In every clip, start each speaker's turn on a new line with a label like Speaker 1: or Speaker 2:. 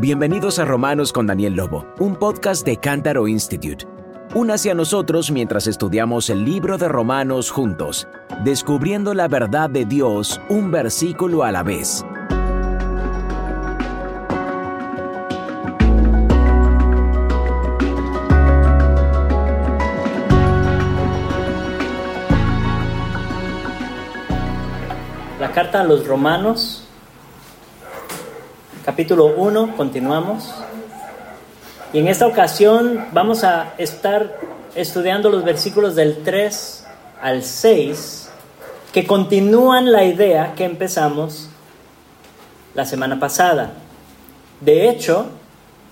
Speaker 1: Bienvenidos a Romanos con Daniel Lobo, un podcast de Cántaro Institute. Únase a nosotros mientras estudiamos el libro de Romanos juntos, descubriendo la verdad de Dios un versículo a la vez.
Speaker 2: La carta a los romanos capítulo 1, continuamos. Y en esta ocasión vamos a estar estudiando los versículos del 3 al 6, que continúan la idea que empezamos la semana pasada. De hecho,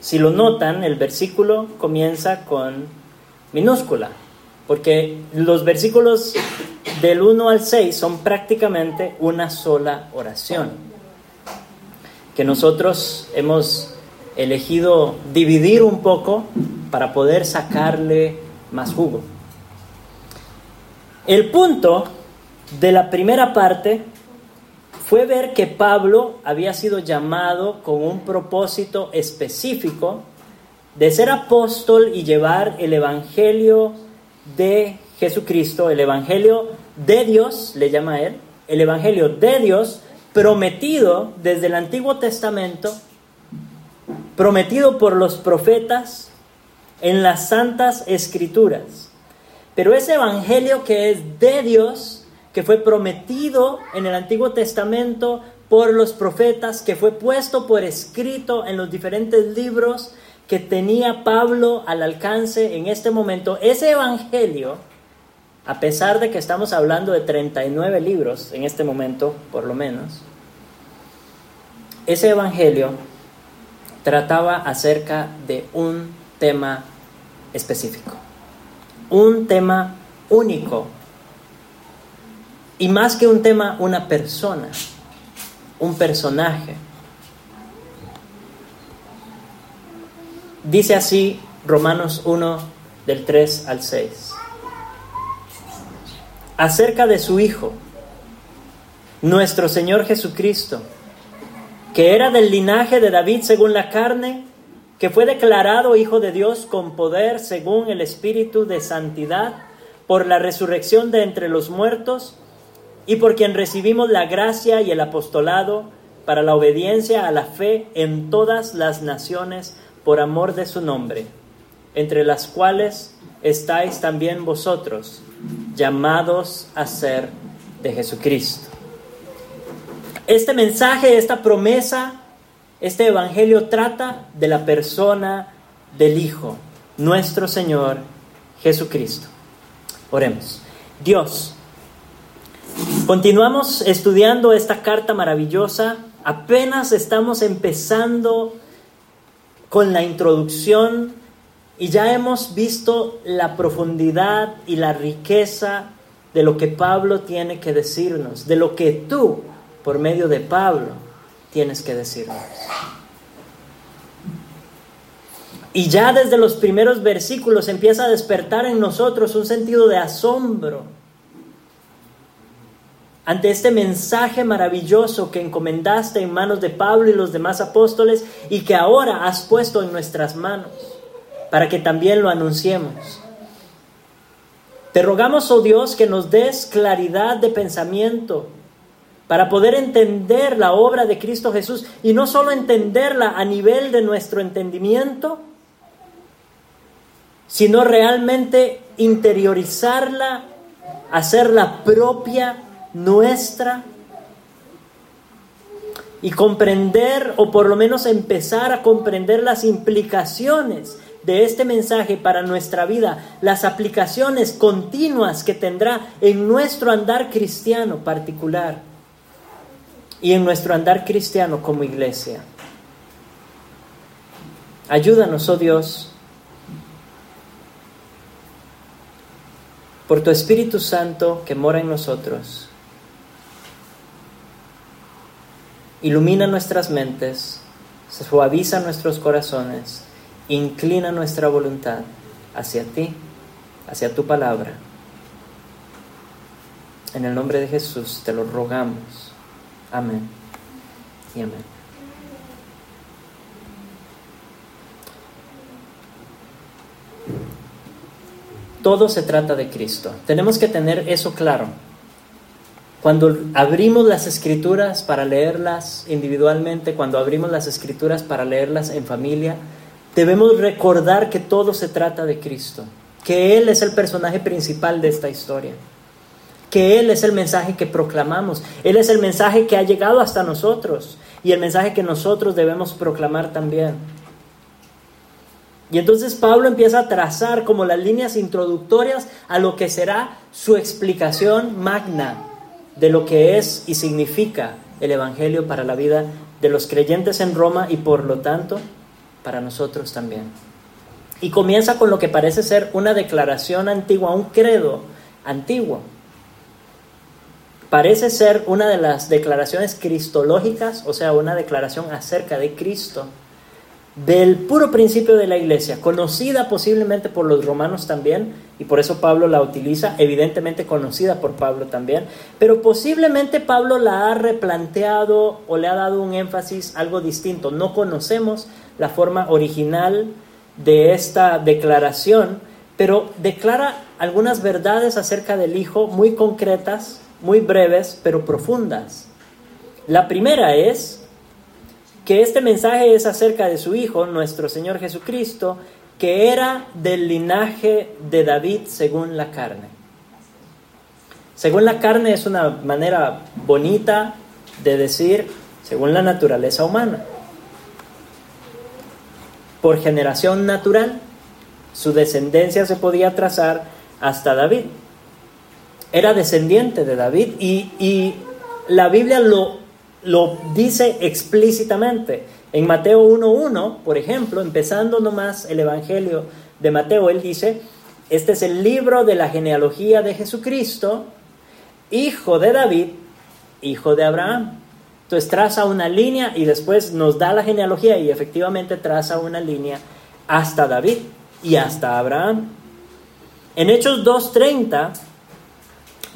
Speaker 2: si lo notan, el versículo comienza con minúscula, porque los versículos del 1 al 6 son prácticamente una sola oración que nosotros hemos elegido dividir un poco para poder sacarle más jugo. El punto de la primera parte fue ver que Pablo había sido llamado con un propósito específico de ser apóstol y llevar el Evangelio de Jesucristo, el Evangelio de Dios, le llama él, el Evangelio de Dios prometido desde el Antiguo Testamento, prometido por los profetas en las santas escrituras. Pero ese evangelio que es de Dios, que fue prometido en el Antiguo Testamento por los profetas, que fue puesto por escrito en los diferentes libros que tenía Pablo al alcance en este momento, ese evangelio, a pesar de que estamos hablando de 39 libros en este momento, por lo menos, ese evangelio trataba acerca de un tema específico, un tema único, y más que un tema, una persona, un personaje. Dice así Romanos 1 del 3 al 6. Acerca de su Hijo, nuestro Señor Jesucristo, que era del linaje de David según la carne, que fue declarado Hijo de Dios con poder según el Espíritu de Santidad, por la resurrección de entre los muertos, y por quien recibimos la gracia y el apostolado para la obediencia a la fe en todas las naciones por amor de su nombre, entre las cuales estáis también vosotros, llamados a ser de Jesucristo. Este mensaje, esta promesa, este evangelio trata de la persona del Hijo, nuestro Señor Jesucristo. Oremos. Dios, continuamos estudiando esta carta maravillosa. Apenas estamos empezando con la introducción y ya hemos visto la profundidad y la riqueza de lo que Pablo tiene que decirnos, de lo que tú por medio de Pablo, tienes que decirnos. Y ya desde los primeros versículos empieza a despertar en nosotros un sentido de asombro ante este mensaje maravilloso que encomendaste en manos de Pablo y los demás apóstoles y que ahora has puesto en nuestras manos para que también lo anunciemos. Te rogamos, oh Dios, que nos des claridad de pensamiento, para poder entender la obra de Cristo Jesús y no solo entenderla a nivel de nuestro entendimiento, sino realmente interiorizarla, hacerla propia, nuestra, y comprender, o por lo menos empezar a comprender las implicaciones de este mensaje para nuestra vida, las aplicaciones continuas que tendrá en nuestro andar cristiano particular y en nuestro andar cristiano como iglesia. Ayúdanos, oh Dios, por tu Espíritu Santo que mora en nosotros. Ilumina nuestras mentes, suaviza nuestros corazones, Inclina nuestra voluntad hacia ti, hacia tu palabra. En el nombre de Jesús te lo rogamos. Amén y amén. Todo se trata de Cristo. Tenemos que tener eso claro. Cuando abrimos las escrituras para leerlas individualmente, cuando abrimos las escrituras para leerlas en familia, debemos recordar que todo se trata de Cristo, que Él es el personaje principal de esta historia, que Él es el mensaje que proclamamos, Él es el mensaje que ha llegado hasta nosotros y el mensaje que nosotros debemos proclamar también. Y entonces Pablo empieza a trazar como las líneas introductorias a lo que será su explicación magna de lo que es y significa el Evangelio para la vida de los creyentes en Roma y por lo tanto para nosotros también. Y comienza con lo que parece ser una declaración antigua, un credo antiguo. Parece ser una de las declaraciones cristológicas, o sea, una declaración acerca de Cristo del puro principio de la iglesia, conocida posiblemente por los romanos también, y por eso Pablo la utiliza, evidentemente conocida por Pablo también, pero posiblemente Pablo la ha replanteado o le ha dado un énfasis algo distinto. No conocemos la forma original de esta declaración, pero declara algunas verdades acerca del Hijo muy concretas, muy breves, pero profundas. La primera es que este mensaje es acerca de su Hijo, nuestro Señor Jesucristo, que era del linaje de David según la carne. Según la carne es una manera bonita de decir según la naturaleza humana. Por generación natural, su descendencia se podía trazar hasta David. Era descendiente de David y, y la Biblia lo lo dice explícitamente. En Mateo 1.1, por ejemplo, empezando nomás el Evangelio de Mateo, él dice, este es el libro de la genealogía de Jesucristo, hijo de David, hijo de Abraham. Entonces traza una línea y después nos da la genealogía y efectivamente traza una línea hasta David y hasta Abraham. En Hechos 2.30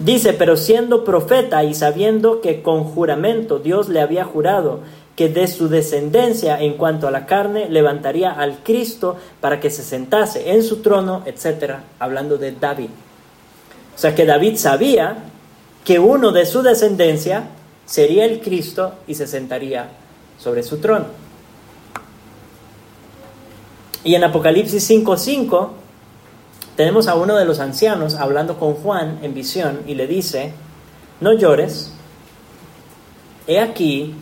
Speaker 2: Dice, pero siendo profeta y sabiendo que con juramento Dios le había jurado que de su descendencia en cuanto a la carne levantaría al Cristo para que se sentase en su trono, etc., hablando de David. O sea que David sabía que uno de su descendencia sería el Cristo y se sentaría sobre su trono. Y en Apocalipsis 5:5 tenemos a uno de los ancianos hablando con Juan en visión y le dice, no llores, he aquí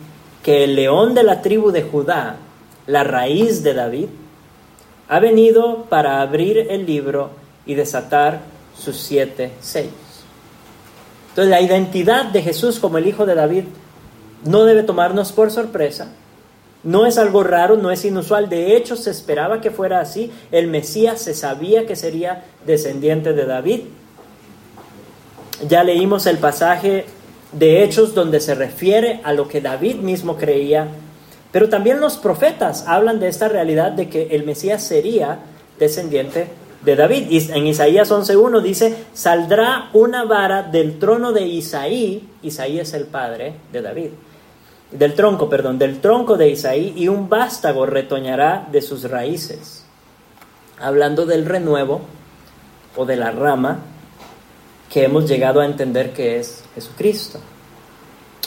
Speaker 2: que el león de la tribu de Judá, la raíz de David, ha venido para abrir el libro y desatar sus siete sellos. Entonces la identidad de Jesús como el Hijo de David no debe tomarnos por sorpresa, no es algo raro, no es inusual. De hecho, se esperaba que fuera así. El Mesías se sabía que sería descendiente de David. Ya leímos el pasaje de Hechos donde se refiere a lo que David mismo creía. Pero también los profetas hablan de esta realidad de que el Mesías sería descendiente de David. Y en Isaías 11.1 dice, saldrá una vara del trono de Isaí. Isaí es el padre de David del tronco, perdón, del tronco de Isaí, y un vástago retoñará de sus raíces. Hablando del renuevo o de la rama que hemos llegado a entender que es Jesucristo.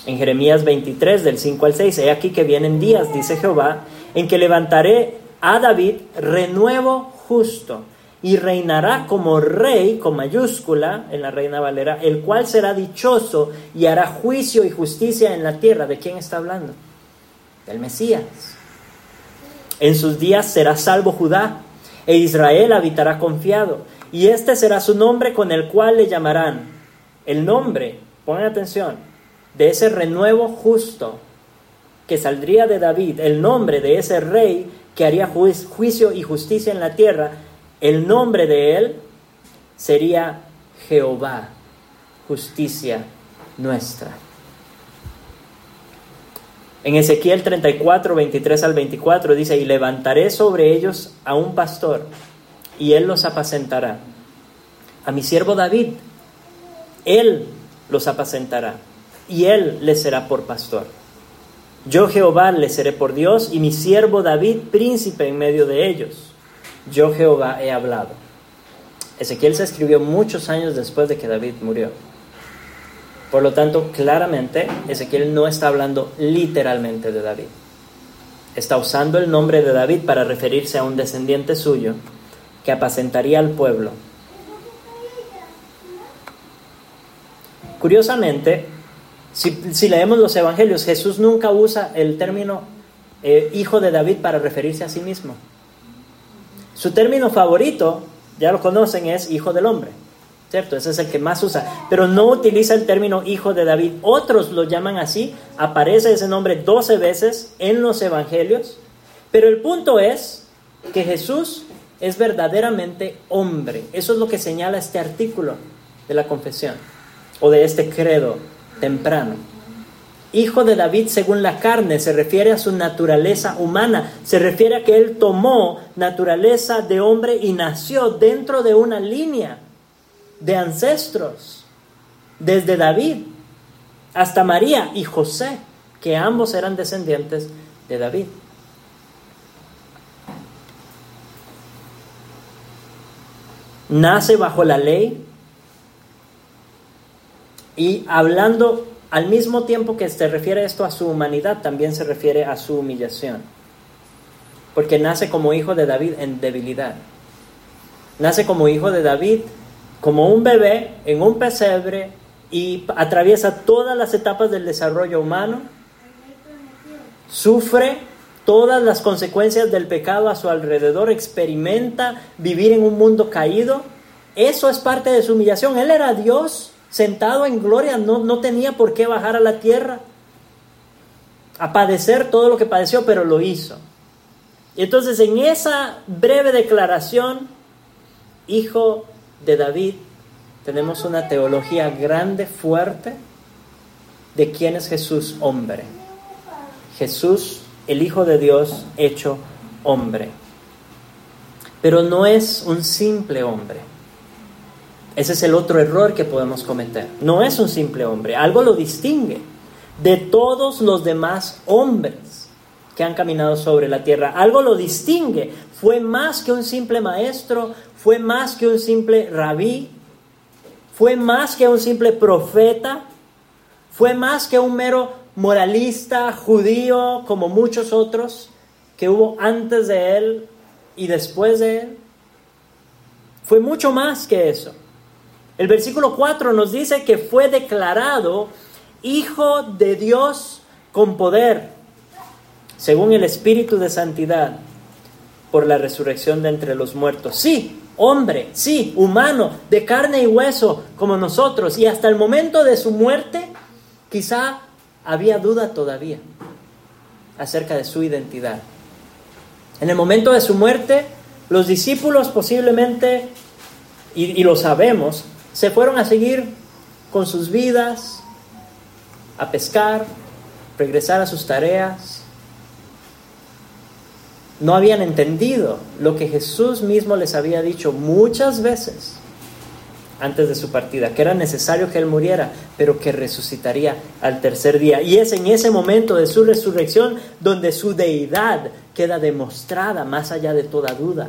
Speaker 2: En Jeremías 23, del 5 al 6, he aquí que vienen días, dice Jehová, en que levantaré a David renuevo justo y reinará como rey, con mayúscula, en la Reina Valera, el cual será dichoso y hará juicio y justicia en la tierra. ¿De quién está hablando? Del Mesías. En sus días será salvo Judá, e Israel habitará confiado, y este será su nombre con el cual le llamarán. El nombre, pongan atención, de ese renuevo justo que saldría de David, el nombre de ese rey que haría juicio y justicia en la tierra, el nombre de él sería Jehová, justicia nuestra. En Ezequiel 34, 23 al 24 dice, y levantaré sobre ellos a un pastor, y él los apacentará. A mi siervo David, él los apacentará, y él les será por pastor. Yo Jehová les seré por Dios, y mi siervo David príncipe en medio de ellos yo Jehová he hablado. Ezequiel se escribió muchos años después de que David murió. Por lo tanto, claramente, Ezequiel no está hablando literalmente de David. Está usando el nombre de David para referirse a un descendiente suyo que apacentaría al pueblo. Curiosamente, si, leemos los evangelios, Jesús nunca usa el término eh, hijo de David para referirse a sí mismo. Su término favorito, ya lo conocen, es hijo del hombre. ¿Cierto? Ese es el que más usa. Pero no utiliza el término hijo de David. Otros lo llaman así. Aparece ese nombre 12 veces en los evangelios. Pero el punto es que Jesús es verdaderamente hombre. Eso es lo que señala este artículo de la confesión o de este credo temprano. Hijo de David según la carne se refiere a su naturaleza humana, se refiere a que él tomó naturaleza de hombre y nació dentro de una línea de ancestros, desde David hasta María y José, que ambos eran descendientes de David. Nace bajo la ley, y hablando al mismo tiempo que se refiere esto a su humanidad, también se refiere a su humillación. Porque nace como hijo de David en debilidad. Nace como hijo de David, como un bebé en un pesebre y atraviesa todas las etapas del desarrollo humano. Sufre todas las consecuencias del pecado a su alrededor, experimenta vivir en un mundo caído. Eso es parte de su humillación. Él era Dios sentado en gloria, no, no tenía por qué bajar a la tierra a padecer todo lo que padeció, pero lo hizo. Y entonces en esa breve declaración, hijo de David, tenemos una teología grande, fuerte, de quién es Jesús hombre. Jesús, el Hijo de Dios, hecho hombre. Pero no es un simple hombre. Ese es el otro error que podemos cometer. No es un simple hombre, algo lo distingue de todos los demás hombres que han caminado sobre la tierra. Algo lo distingue. Fue más que un simple maestro, fue más que un simple rabí, fue más que un simple profeta, fue más que un mero moralista judío como muchos otros que hubo antes de él y después de él. Fue mucho más que eso. El versículo 4 nos dice que fue declarado Hijo de Dios con poder, según el Espíritu de Santidad, por la resurrección de entre los muertos. Sí, hombre, sí, humano, de carne y hueso, como nosotros. Y hasta el momento de su muerte, quizá había duda todavía acerca de su identidad. En el momento de su muerte, los discípulos posiblemente, y, y lo sabemos, se fueron a seguir con sus vidas, a pescar, regresar a sus tareas. No habían entendido lo que Jesús mismo les había dicho muchas veces antes de su partida, que era necesario que Él muriera, pero que resucitaría al tercer día. Y es en ese momento de su resurrección donde su deidad queda demostrada más allá de toda duda.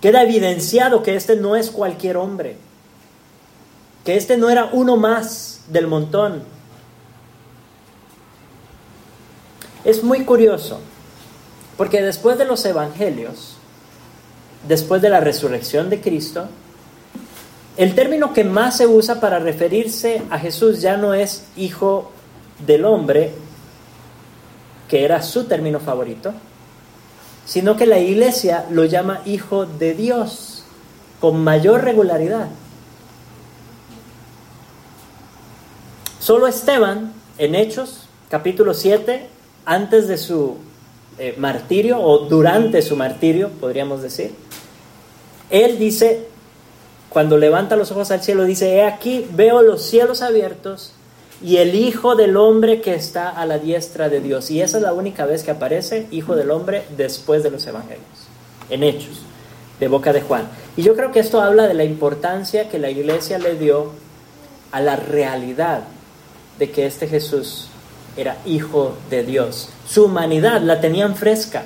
Speaker 2: Queda evidenciado que este no es cualquier hombre, que este no era uno más del montón. Es muy curioso, porque después de los evangelios, después de la resurrección de Cristo, el término que más se usa para referirse a Jesús ya no es hijo del hombre, que era su término favorito, sino que la iglesia lo llama hijo de Dios con mayor regularidad. Solo Esteban, en Hechos, capítulo 7, antes de su eh, martirio o durante su martirio, podríamos decir, él dice, cuando levanta los ojos al cielo, dice, he aquí, veo los cielos abiertos y el Hijo del Hombre que está a la diestra de Dios. Y esa es la única vez que aparece Hijo del Hombre después de los Evangelios, en Hechos, de boca de Juan. Y yo creo que esto habla de la importancia que la iglesia le dio a la realidad de que este Jesús era Hijo de Dios. Su humanidad la tenían fresca.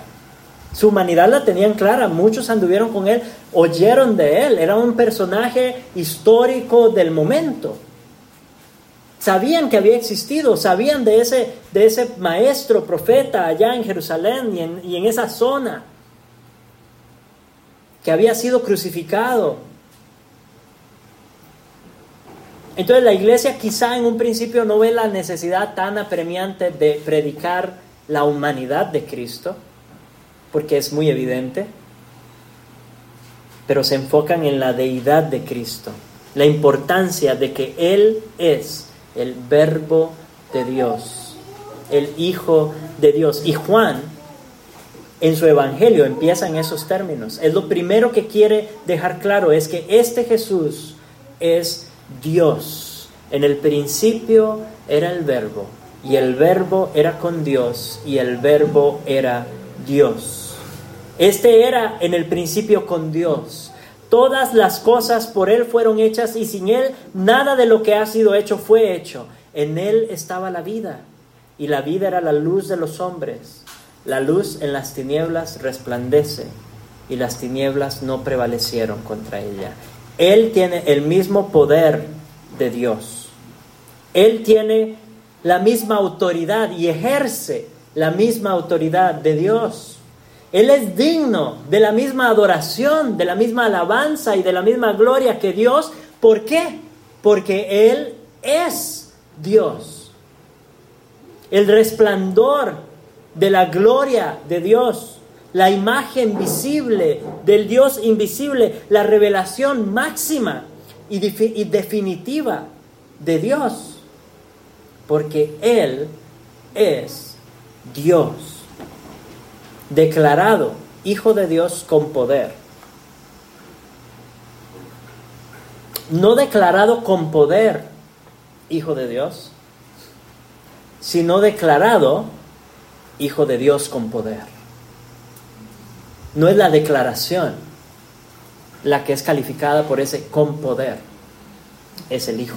Speaker 2: Su humanidad la tenían clara, muchos anduvieron con él, oyeron de él, era un personaje histórico del momento. Sabían que había existido, sabían de ese, de ese maestro profeta allá en Jerusalén y en, y en esa zona, que había sido crucificado. Entonces la iglesia quizá en un principio no ve la necesidad tan apremiante de predicar la humanidad de Cristo, porque es muy evidente, pero se enfocan en la deidad de Cristo, la importancia de que Él es el verbo de Dios, el Hijo de Dios. Y Juan, en su Evangelio, empieza en esos términos. Es lo primero que quiere dejar claro, es que este Jesús es Dios. En el principio era el verbo, y el verbo era con Dios, y el verbo era Dios. Este era en el principio con Dios. Todas las cosas por Él fueron hechas y sin Él nada de lo que ha sido hecho fue hecho. En Él estaba la vida y la vida era la luz de los hombres. La luz en las tinieblas resplandece y las tinieblas no prevalecieron contra ella. Él tiene el mismo poder de Dios. Él tiene la misma autoridad y ejerce la misma autoridad de Dios. Él es digno de la misma adoración, de la misma alabanza y de la misma gloria que Dios. ¿Por qué? Porque Él es Dios. El resplandor de la gloria de Dios, la imagen visible del Dios invisible, la revelación máxima y, definitiva de Dios. Porque Él es Dios declarado Hijo de Dios con poder. No declarado con poder Hijo de Dios, sino declarado Hijo de Dios con poder. No es la declaración la que es calificada por ese con poder, es el Hijo.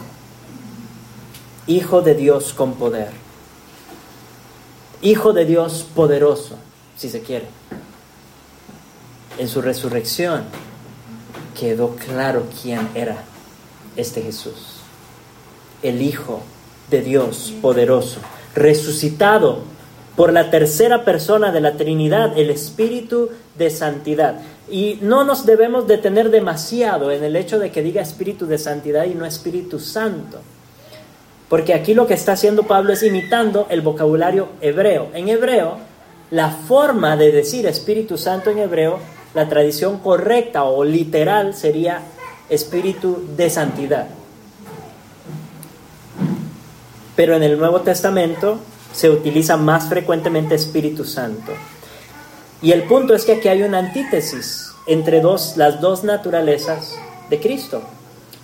Speaker 2: Hijo de Dios con poder. Hijo de Dios poderoso si se quiere. En su resurrección quedó claro quién era este Jesús, el Hijo de Dios poderoso, resucitado por la tercera persona de la Trinidad, el Espíritu de Santidad. Y no nos debemos detener demasiado en el hecho de que diga Espíritu de Santidad y no Espíritu Santo. Porque aquí lo que está haciendo Pablo es imitando el vocabulario hebreo. En hebreo, la forma de decir Espíritu Santo en hebreo, la tradición correcta o literal sería Espíritu de Santidad. Pero en el Nuevo Testamento se utiliza más frecuentemente Espíritu Santo. Y el punto es que aquí hay una antítesis entre dos, las dos naturalezas de Cristo.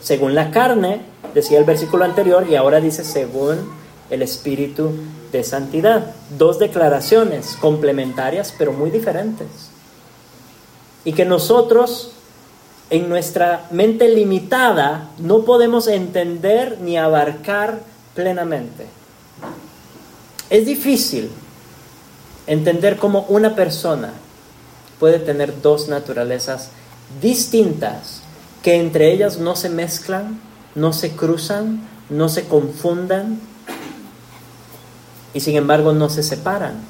Speaker 2: Según la carne, decía el versículo anterior, y ahora dice según el espíritu de santidad. Dos declaraciones complementarias pero muy diferentes. Y que nosotros en nuestra mente limitada no podemos entender ni abarcar plenamente. Es difícil entender cómo una persona puede tener dos naturalezas distintas que entre ellas no se mezclan, no se cruzan, no se confundan, y sin embargo no se separan.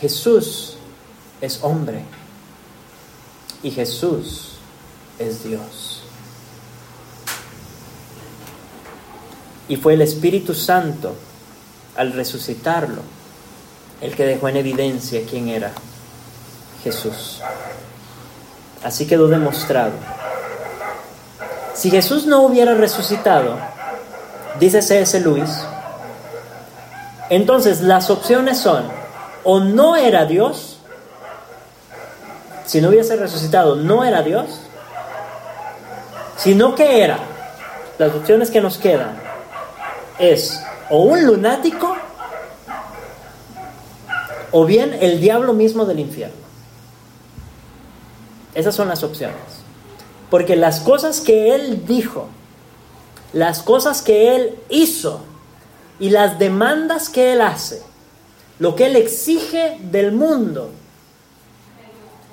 Speaker 2: Jesús es hombre y Jesús es Dios. Y fue el Espíritu Santo, al resucitarlo, el que dejó en evidencia quién era Jesús. Así quedó demostrado. Si Jesús no hubiera resucitado, dice C.S. Luis, entonces las opciones son, o no era Dios, si no hubiese resucitado, no era Dios, sino que era, las opciones que nos quedan es o un lunático o bien el diablo mismo del infierno. Esas son las opciones. Porque las cosas que él dijo, las cosas que él hizo, y las demandas que Él hace, lo que Él exige del mundo,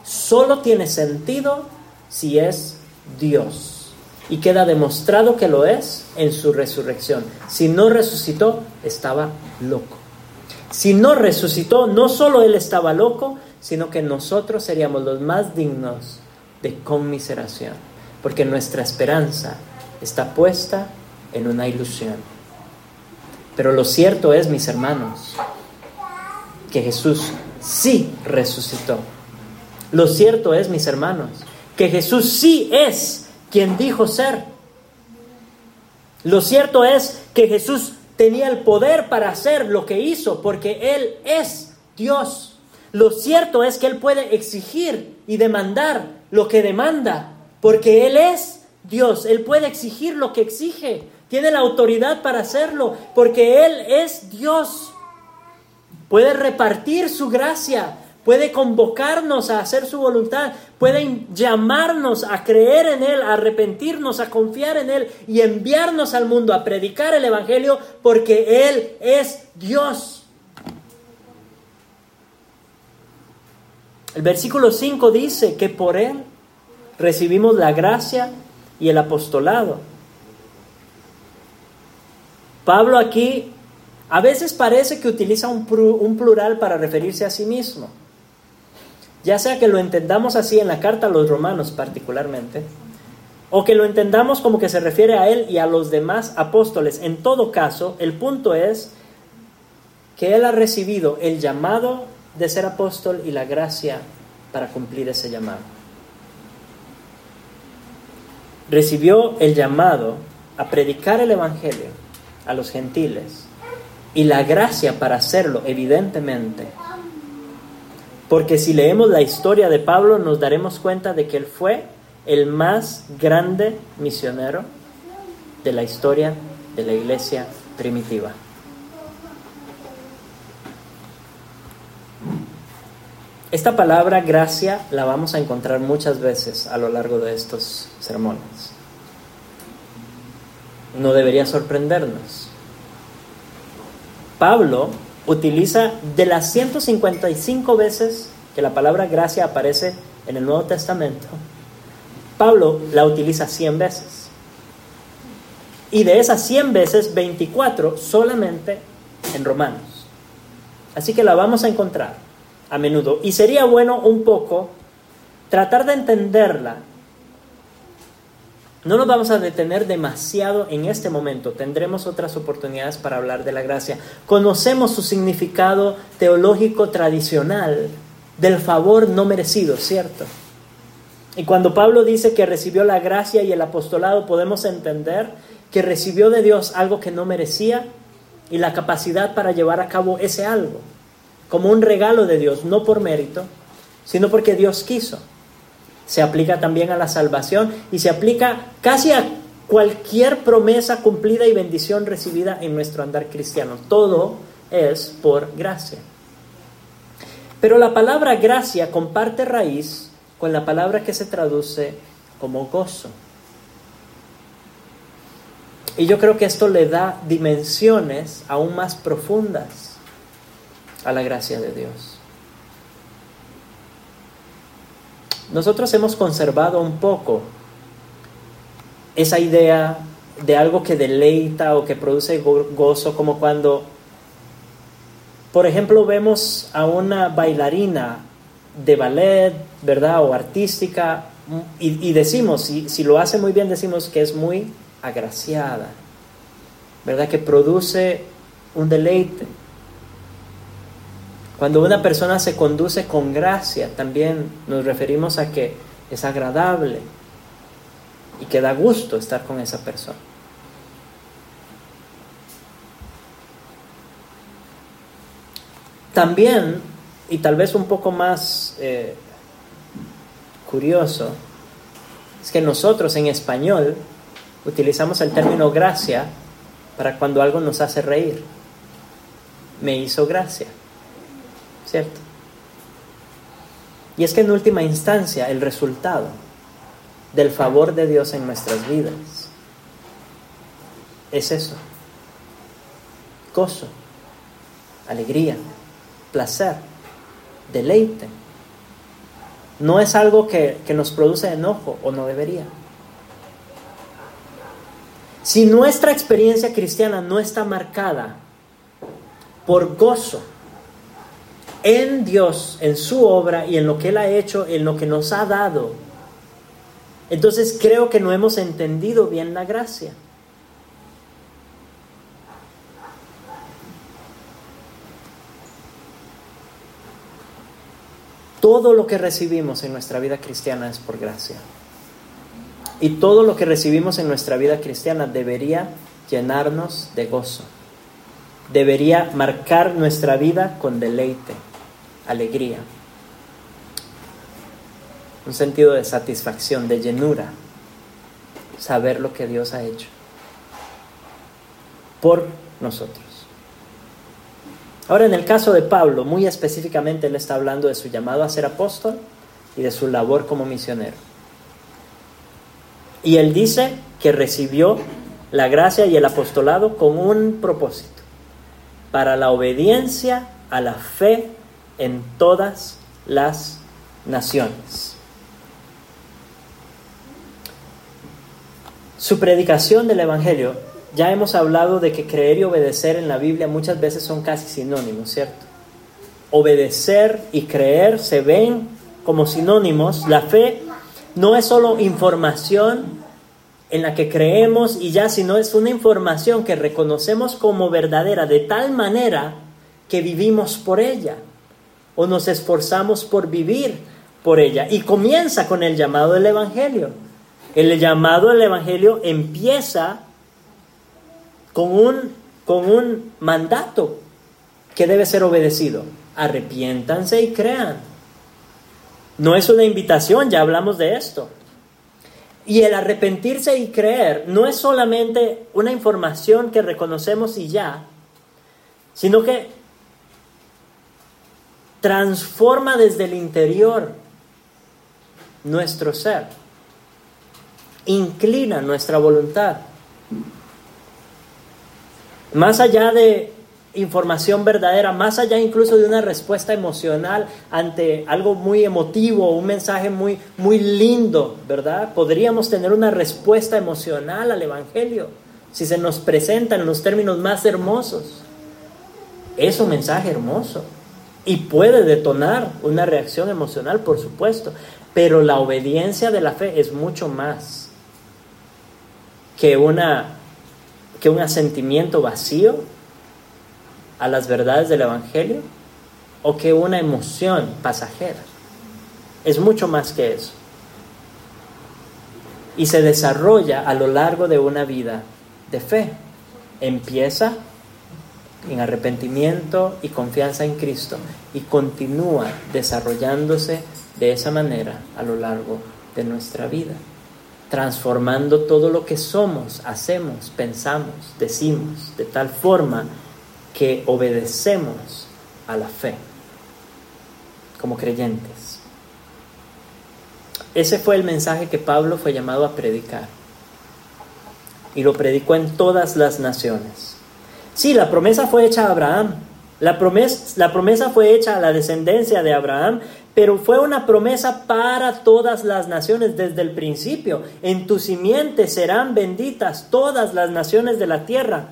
Speaker 2: solo tiene sentido si es Dios. Y queda demostrado que lo es en su resurrección. Si no resucitó, estaba loco. Si no resucitó, no solo él estaba loco, sino que nosotros seríamos los más dignos de conmiseración, porque nuestra esperanza está puesta en una ilusión. Pero lo cierto es, mis hermanos, que Jesús sí resucitó. Lo cierto es, mis hermanos, que Jesús sí es quien dijo ser. Lo cierto es que Jesús tenía el poder para hacer lo que hizo, porque Él es Dios. Lo cierto es que Él puede exigir y demandar lo que demanda, porque Él es Dios. Él puede exigir lo que exige. Tiene la autoridad para hacerlo, porque Él es Dios. Puede repartir su gracia, puede convocarnos a hacer su voluntad, puede llamarnos a creer en Él, a arrepentirnos, a confiar en Él y enviarnos al mundo a predicar el Evangelio porque Él es Dios. El versículo 5 dice que por Él recibimos la gracia y el apostolado. Pablo aquí a veces parece que utiliza un, plural para referirse a sí mismo ya sea que lo entendamos así en la carta a los romanos particularmente, o que lo entendamos como que se refiere a él y a los demás apóstoles. En todo caso, el punto es que él ha recibido el llamado de ser apóstol y la gracia para cumplir ese llamado. Recibió el llamado a predicar el Evangelio a los gentiles y la gracia para hacerlo, evidentemente, porque si leemos la historia de Pablo nos daremos cuenta de que él fue el más grande misionero de la historia de la iglesia primitiva. Esta palabra gracia la vamos a encontrar muchas veces a lo largo de estos sermones. No debería sorprendernos. Pablo utiliza de las 155 veces que la palabra gracia aparece en el Nuevo Testamento, Pablo la utiliza 100 veces. Y de esas 100 veces, 24 solamente en Romanos. Así que la vamos a encontrar a menudo. Y sería bueno un poco tratar de entenderla no nos vamos a detener demasiado en este momento, tendremos otras oportunidades para hablar de la gracia. Conocemos su significado teológico tradicional del favor no merecido, ¿cierto? Y cuando Pablo dice que recibió la gracia y el apostolado, podemos entender que recibió de Dios algo que no merecía y la capacidad para llevar a cabo ese algo, como un regalo de Dios, no por mérito, sino porque Dios quiso se aplica también a la salvación y se aplica casi a cualquier promesa cumplida y bendición recibida en nuestro andar cristiano. Todo es por gracia. Pero la palabra gracia comparte raíz con la palabra que se traduce como gozo. Y yo creo que esto le da dimensiones aún más profundas a la gracia de Dios. Nosotros hemos conservado un poco esa idea de algo que deleita o que produce gozo, como cuando, por ejemplo, vemos a una bailarina de ballet, ¿verdad? O artística, y, decimos, si, si lo hace muy bien, decimos que es muy agraciada, ¿verdad? Que produce un deleite. Cuando una persona se conduce con gracia, también nos referimos a que es agradable y que da gusto estar con esa persona. También, y tal vez un poco más eh, curioso, es que nosotros en español utilizamos el término gracia para cuando algo nos hace reír. Me hizo gracia. ¿Cierto? Y es que en última instancia el resultado del favor de Dios en nuestras vidas es eso. Gozo, alegría, placer, deleite. no es algo que, que nos produce enojo o no debería. Si nuestra experiencia cristiana no está marcada por gozo en Dios, en su obra y en lo que Él ha hecho, en lo que nos ha dado, entonces creo que no hemos entendido bien la gracia. Todo lo que recibimos en nuestra vida cristiana es por gracia. Y todo lo que recibimos en nuestra vida cristiana debería llenarnos de gozo. Debería marcar nuestra vida con deleite, alegría. Un sentido de satisfacción, de llenura. Saber lo que Dios ha hecho por nosotros. Ahora, en el caso de Pablo, muy específicamente, él está hablando de su llamado a ser apóstol y de su labor como misionero. Y él dice que recibió la gracia y el apostolado con un propósito, para la obediencia a la fe en todas las naciones. Su predicación del Evangelio, ya hemos hablado de que creer y obedecer en la Biblia muchas veces son casi sinónimos, ¿cierto? Obedecer y creer se ven como sinónimos. La fe no es solo información en la que creemos y ya, sino es una información que reconocemos como verdadera de tal manera que vivimos por ella o nos esforzamos por vivir por ella. Y comienza con el llamado del Evangelio. El llamado del Evangelio empieza con un, con un mandato que debe ser obedecido. Arrepiéntanse y crean. No es una invitación, ya hablamos de esto. Y el arrepentirse y creer no es solamente una información que reconocemos y ya, sino que transforma desde el interior nuestro ser, inclina nuestra voluntad. Más allá de información verdadera, más allá incluso de una respuesta emocional ante algo muy emotivo, un mensaje muy, muy lindo, ¿verdad? Podríamos tener una respuesta emocional al Evangelio si se nos presenta en los términos más hermosos. Es un mensaje hermoso y puede detonar una reacción emocional, por supuesto, pero la obediencia de la fe es mucho más que, una, que un asentimiento vacío a las verdades del Evangelio o que una emoción pasajera. Es mucho más que eso. Y se desarrolla a lo largo de una vida de fe. Empieza en arrepentimiento y confianza en Cristo y continúa desarrollándose de esa manera a lo largo de nuestra vida, transformando todo lo que somos, hacemos, pensamos, decimos, de tal forma que obedecemos a la fe como creyentes. Ese fue el mensaje que Pablo fue llamado a predicar. Y lo predicó en todas las naciones. Sí, la promesa fue hecha a Abraham. La promesa, fue hecha a la descendencia de Abraham, pero fue una promesa para todas las naciones desde el principio. En tu simiente serán benditas todas las naciones de la tierra.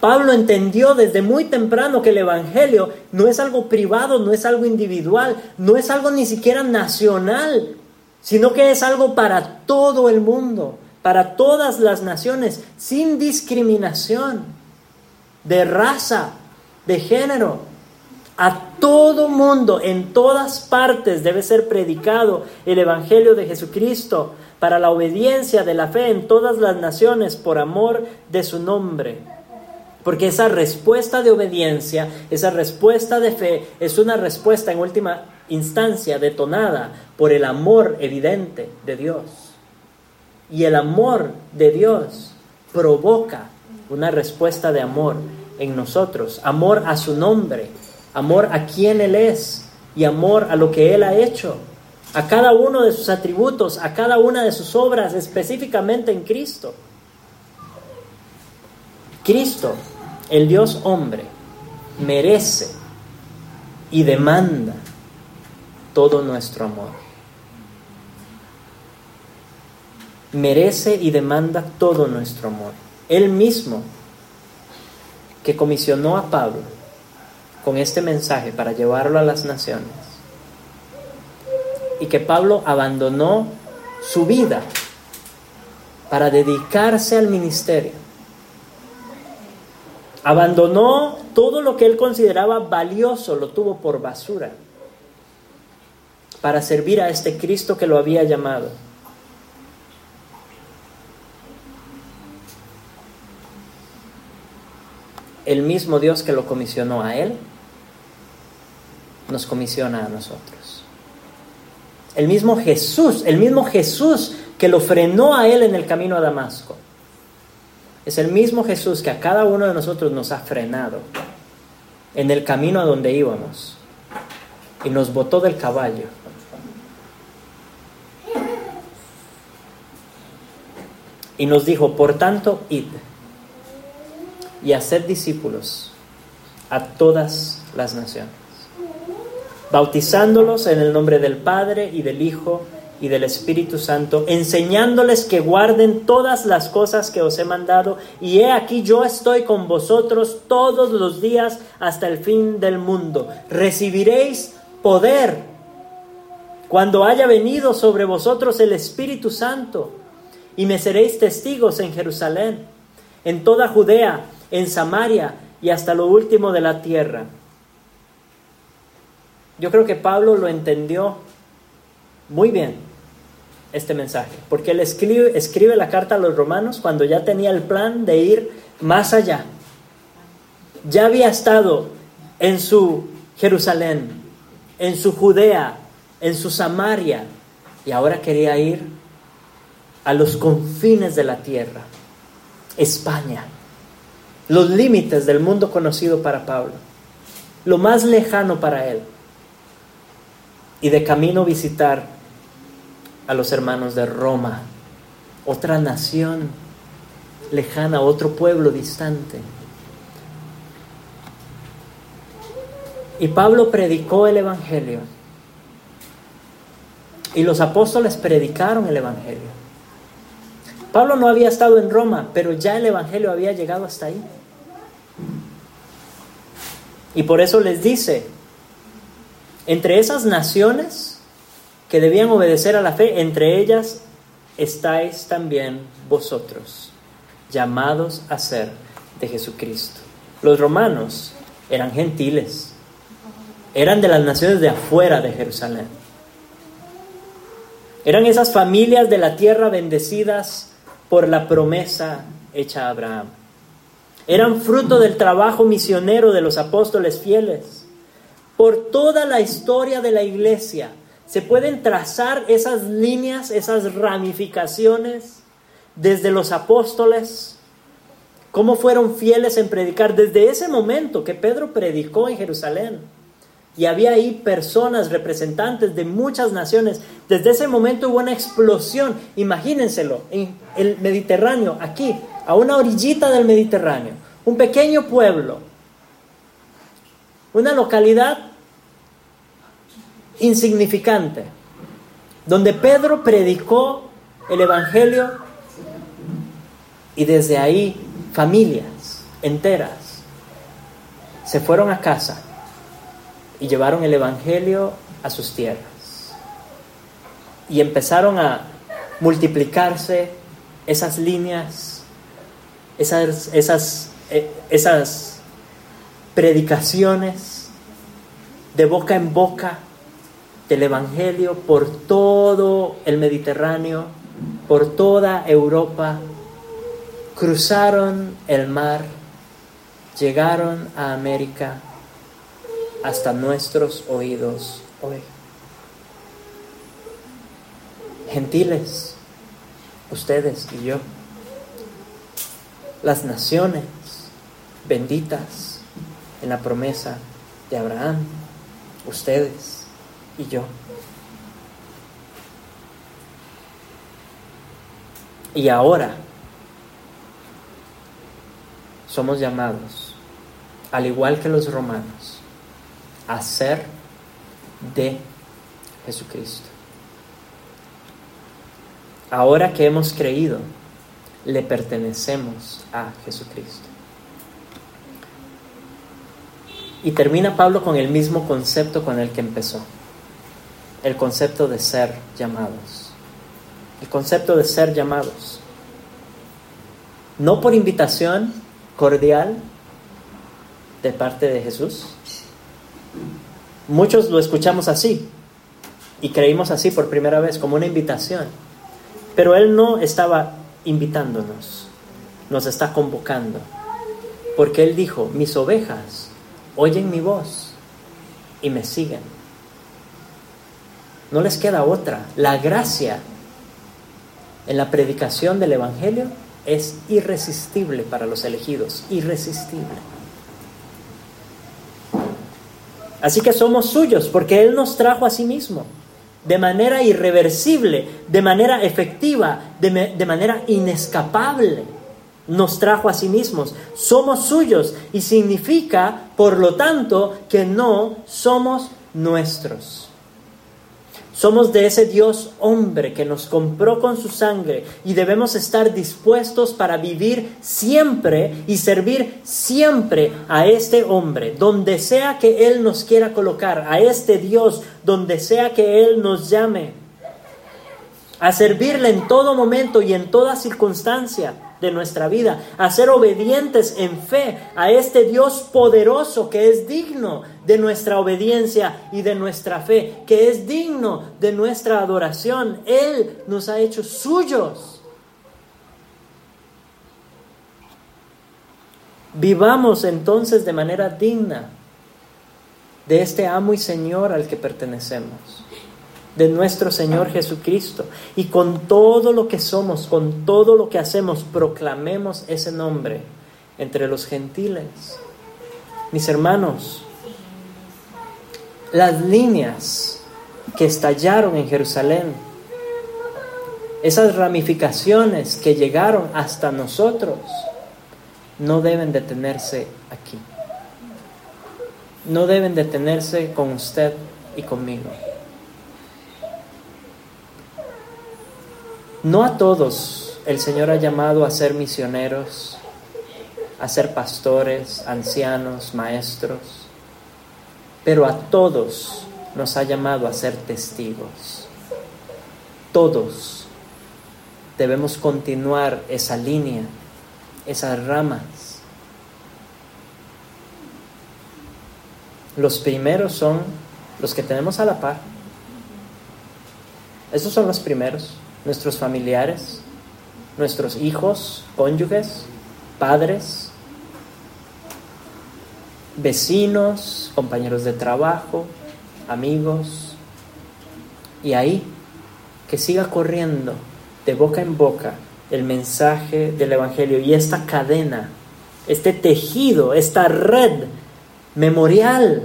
Speaker 2: Pablo entendió desde muy temprano que el Evangelio no es algo privado, no es algo individual, no es algo ni siquiera nacional, sino que es algo para todo el mundo, para todas las naciones, sin discriminación de raza, de género. A todo mundo, en todas partes, debe ser predicado el Evangelio de Jesucristo para la obediencia de la fe en todas las naciones por amor de su nombre. Porque esa respuesta de obediencia, esa respuesta de fe, es una respuesta en última instancia detonada por el amor evidente de Dios. Y el amor de Dios provoca una respuesta de amor en nosotros, amor a su nombre, amor a quien Él es y amor a lo que Él ha hecho, a cada uno de sus atributos, a cada una de sus obras, específicamente en Cristo. Cristo el Dios hombre merece y demanda todo nuestro amor. Merece y demanda todo nuestro amor. Él mismo, que comisionó a Pablo con este mensaje para llevarlo a las naciones, y que Pablo abandonó su vida para dedicarse al ministerio. Abandonó todo lo que él consideraba valioso, lo tuvo por basura, para servir a este Cristo que lo había llamado. El mismo Dios que lo comisionó a él, nos comisiona a nosotros. El mismo Jesús, el mismo Jesús que lo frenó a él en el camino a Damasco. Es el mismo Jesús que a cada uno de nosotros nos ha frenado en el camino a donde íbamos y nos botó del caballo. Y nos dijo, por tanto, id y haced discípulos a todas las naciones bautizándolos en el nombre del Padre y del Hijo y del Espíritu Santo, enseñándoles que guarden todas las cosas que os he mandado, y he aquí yo estoy con vosotros todos los días hasta el fin del mundo. Recibiréis poder cuando haya venido sobre vosotros el Espíritu Santo, y me seréis testigos en Jerusalén, en toda Judea, en Samaria y hasta lo último de la tierra. Yo creo que Pablo lo entendió muy bien este mensaje, porque él escribe, escribe la carta a los romanos cuando ya tenía el plan de ir más allá. Ya había estado en su Jerusalén, en su Judea, en su Samaria, y ahora quería ir a los confines de la tierra, España, los límites del mundo conocido para Pablo, lo más lejano para él y de camino visitar a los hermanos de Roma, otra nación lejana, otro pueblo distante. Y Pablo predicó el Evangelio. Y los apóstoles predicaron el Evangelio. Pablo no había estado en Roma, pero ya el Evangelio había llegado hasta ahí. Y por eso les dice, entre esas naciones que debían obedecer a la fe, entre ellas estáis también vosotros, llamados a ser de Jesucristo. Los romanos eran gentiles, eran de las naciones de afuera de Jerusalén. Eran esas familias de la tierra bendecidas por la promesa hecha a Abraham. Eran fruto del trabajo misionero de los apóstoles fieles por toda la historia de la iglesia. Se pueden trazar esas líneas, esas ramificaciones desde los apóstoles, cómo fueron fieles en predicar desde ese momento que Pedro predicó en Jerusalén. Y había ahí personas, representantes de muchas naciones. Desde ese momento hubo una explosión. Imagínenselo, en el Mediterráneo, aquí, a una orillita del Mediterráneo, un pequeño pueblo, una localidad insignificante, donde Pedro predicó el Evangelio y desde ahí familias enteras se fueron a casa y llevaron el Evangelio a sus tierras. Y empezaron a multiplicarse esas líneas, esas, esas, eh, esas predicaciones de boca en boca del Evangelio por todo el Mediterráneo, por toda Europa, cruzaron el mar, llegaron a América hasta nuestros oídos hoy. Gentiles, ustedes y yo, las naciones benditas, en la promesa de Abraham, ustedes y yo. Y ahora somos llamados, al igual que los romanos, a ser de Jesucristo. Ahora que hemos creído, le pertenecemos a Jesucristo. Y termina Pablo con el mismo concepto con el que empezó, el concepto de ser llamados. El concepto de ser llamados. No por invitación cordial de parte de Jesús. Muchos lo escuchamos así y creímos así por primera vez, como una invitación. Pero Él no estaba invitándonos, nos está convocando. Porque Él dijo, mis ovejas oyen mi voz y me siguen. No les queda otra. La gracia en la predicación del Evangelio es irresistible para los elegidos, irresistible. Así que somos suyos porque Él nos trajo a sí mismo de manera irreversible, de manera efectiva, de, de, manera inescapable. Nos trajo a sí mismos. Somos suyos y significa, por lo tanto, que no somos nuestros. Somos de ese Dios hombre que nos compró con su sangre y debemos estar dispuestos para vivir siempre y servir siempre a este hombre, donde sea que Él nos quiera colocar, a este Dios, donde sea que Él nos llame, a servirle en todo momento y en toda circunstancia de nuestra vida, a ser obedientes en fe a este Dios poderoso que es digno de nuestra obediencia y de nuestra fe, que es digno de nuestra adoración. Él nos ha hecho suyos. Vivamos entonces de manera digna de este amo y Señor al que pertenecemos de nuestro Señor Jesucristo. Y con todo lo que somos, con todo lo que hacemos, proclamemos ese nombre entre los gentiles. Mis hermanos, las líneas que estallaron en Jerusalén, esas ramificaciones que llegaron hasta nosotros, no deben detenerse aquí. No deben detenerse con usted y conmigo. No a todos el Señor ha llamado a ser misioneros, a ser pastores, ancianos, maestros, pero a todos nos ha llamado a ser testigos. Todos debemos continuar esa línea, esas ramas. Los primeros son los que tenemos a la par. Esos son los primeros nuestros familiares, nuestros hijos, cónyuges, padres, vecinos, compañeros de trabajo, amigos. Y ahí, que siga corriendo de boca en boca el mensaje del Evangelio y esta cadena, este tejido, esta red memorial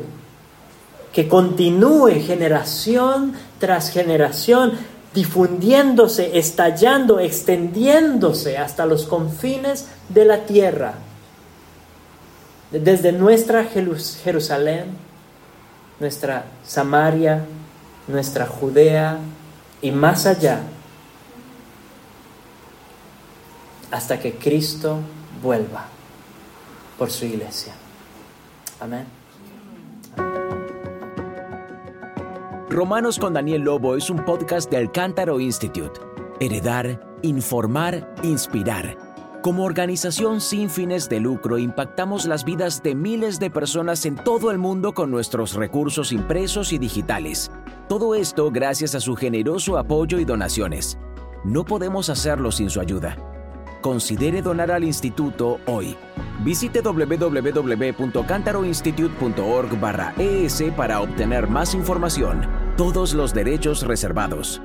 Speaker 2: que continúe generación tras generación difundiéndose, estallando, extendiéndose hasta los confines de la tierra. Desde nuestra Jerusalén, nuestra Samaria, nuestra Judea y más allá, hasta que Cristo vuelva por su iglesia. Amén.
Speaker 1: Romanos con Daniel Lobo es un podcast del Cántaro Institute. Heredar, informar, inspirar. Como organización sin fines de lucro impactamos las vidas de miles de personas en todo el mundo con nuestros recursos impresos y digitales. Todo esto gracias a su generoso apoyo y donaciones. No podemos hacerlo sin su ayuda. Considere donar al instituto hoy. Visite www.cantaroinstitute.org/es para obtener más información. Todos los derechos reservados.